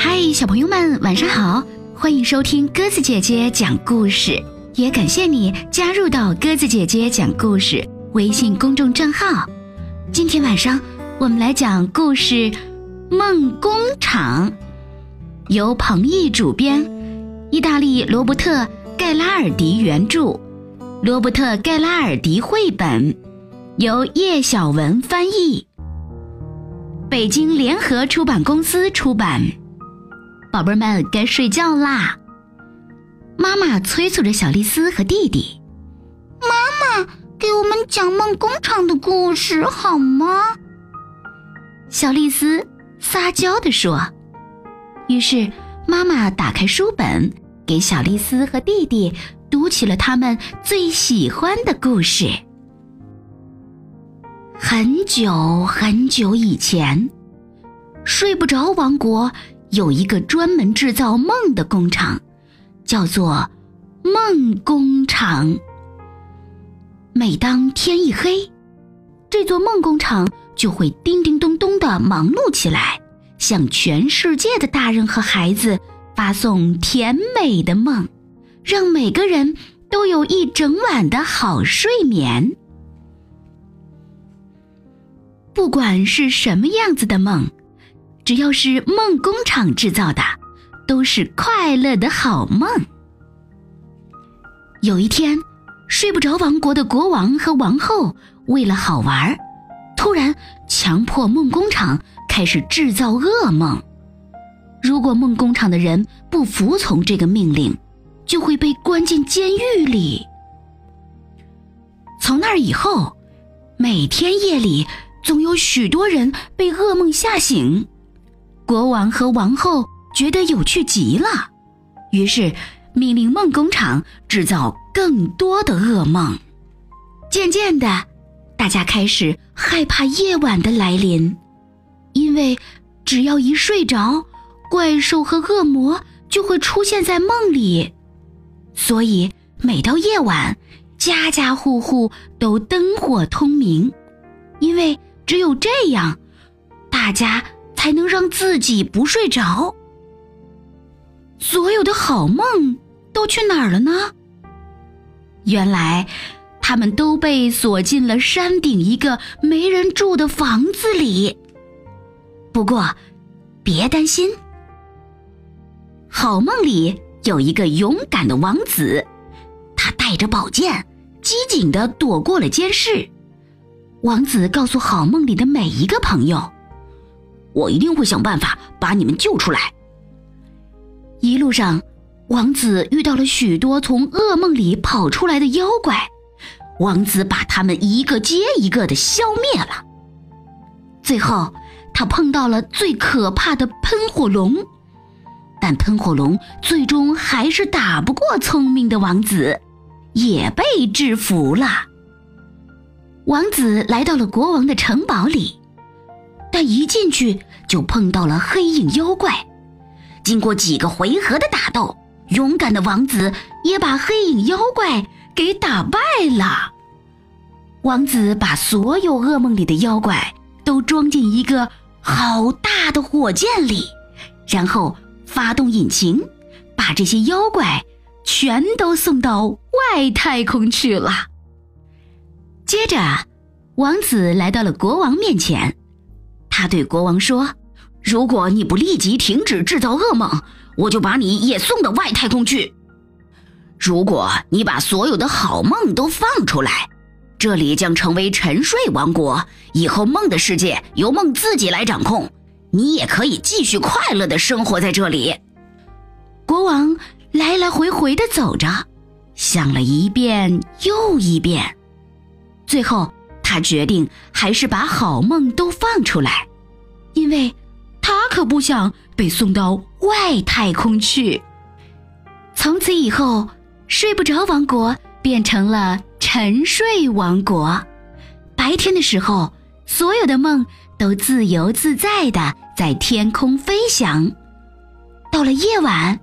嗨，小朋友们，晚上好！欢迎收听鸽子姐姐讲故事，也感谢你加入到鸽子姐姐讲故事微信公众账号。今天晚上我们来讲故事《梦工厂》，由彭毅主编，意大利罗伯特·盖拉尔迪原著，罗伯特·盖拉尔迪绘本，由叶小文翻译，北京联合出版公司出版。宝贝们该睡觉啦！妈妈催促着小丽丝和弟弟：“妈妈，给我们讲梦工厂的故事好吗？”小丽丝撒娇地说。于是妈妈打开书本，给小丽丝和弟弟读起了他们最喜欢的故事。很久很久以前，睡不着王国。有一个专门制造梦的工厂，叫做梦工厂。每当天一黑，这座梦工厂就会叮叮咚咚的忙碌起来，向全世界的大人和孩子发送甜美的梦，让每个人都有一整晚的好睡眠。不管是什么样子的梦。只要是梦工厂制造的，都是快乐的好梦。有一天，睡不着王国的国王和王后为了好玩，突然强迫梦工厂开始制造噩梦。如果梦工厂的人不服从这个命令，就会被关进监狱里。从那以后，每天夜里总有许多人被噩梦吓醒。国王和王后觉得有趣极了，于是命令梦工厂制造更多的噩梦。渐渐的，大家开始害怕夜晚的来临，因为只要一睡着，怪兽和恶魔就会出现在梦里。所以每到夜晚，家家户户都灯火通明，因为只有这样，大家。才能让自己不睡着。所有的好梦都去哪儿了呢？原来，他们都被锁进了山顶一个没人住的房子里。不过，别担心，好梦里有一个勇敢的王子，他带着宝剑，机警的躲过了监视。王子告诉好梦里的每一个朋友。我一定会想办法把你们救出来。一路上，王子遇到了许多从噩梦里跑出来的妖怪，王子把他们一个接一个的消灭了。最后，他碰到了最可怕的喷火龙，但喷火龙最终还是打不过聪明的王子，也被制服了。王子来到了国王的城堡里。但一进去就碰到了黑影妖怪，经过几个回合的打斗，勇敢的王子也把黑影妖怪给打败了。王子把所有噩梦里的妖怪都装进一个好大的火箭里，然后发动引擎，把这些妖怪全都送到外太空去了。接着，王子来到了国王面前。他对国王说：“如果你不立即停止制造噩梦，我就把你也送到外太空去。如果你把所有的好梦都放出来，这里将成为沉睡王国，以后梦的世界由梦自己来掌控，你也可以继续快乐的生活在这里。”国王来来回回的走着，想了一遍又一遍，最后他决定还是把好梦都放出来。因为，他可不想被送到外太空去。从此以后，睡不着王国变成了沉睡王国。白天的时候，所有的梦都自由自在的在天空飞翔。到了夜晚，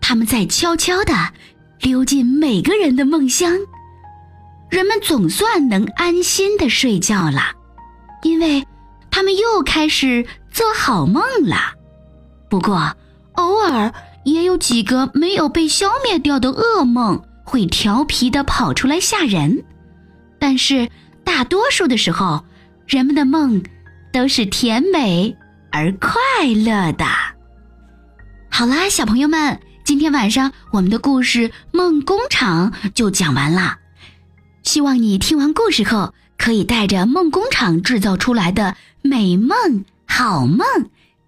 他们在悄悄的溜进每个人的梦乡。人们总算能安心的睡觉了，因为。他们又开始做好梦了，不过，偶尔也有几个没有被消灭掉的噩梦会调皮的跑出来吓人。但是大多数的时候，人们的梦都是甜美而快乐的。好啦，小朋友们，今天晚上我们的故事《梦工厂》就讲完啦。希望你听完故事后，可以带着梦工厂制造出来的美梦、好梦。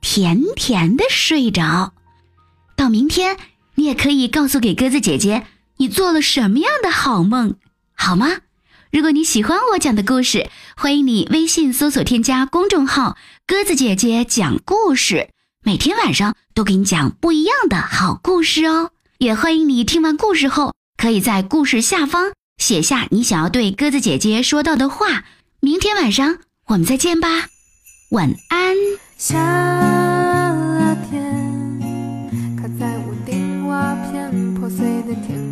甜甜的睡着，到明天你也可以告诉给鸽子姐姐你做了什么样的好梦，好吗？如果你喜欢我讲的故事，欢迎你微信搜索添加公众号“鸽子姐姐讲故事”，每天晚上都给你讲不一样的好故事哦。也欢迎你听完故事后，可以在故事下方写下你想要对鸽子姐姐说到的话。明天晚上我们再见吧，晚安。夏天靠在屋顶瓦片破碎的天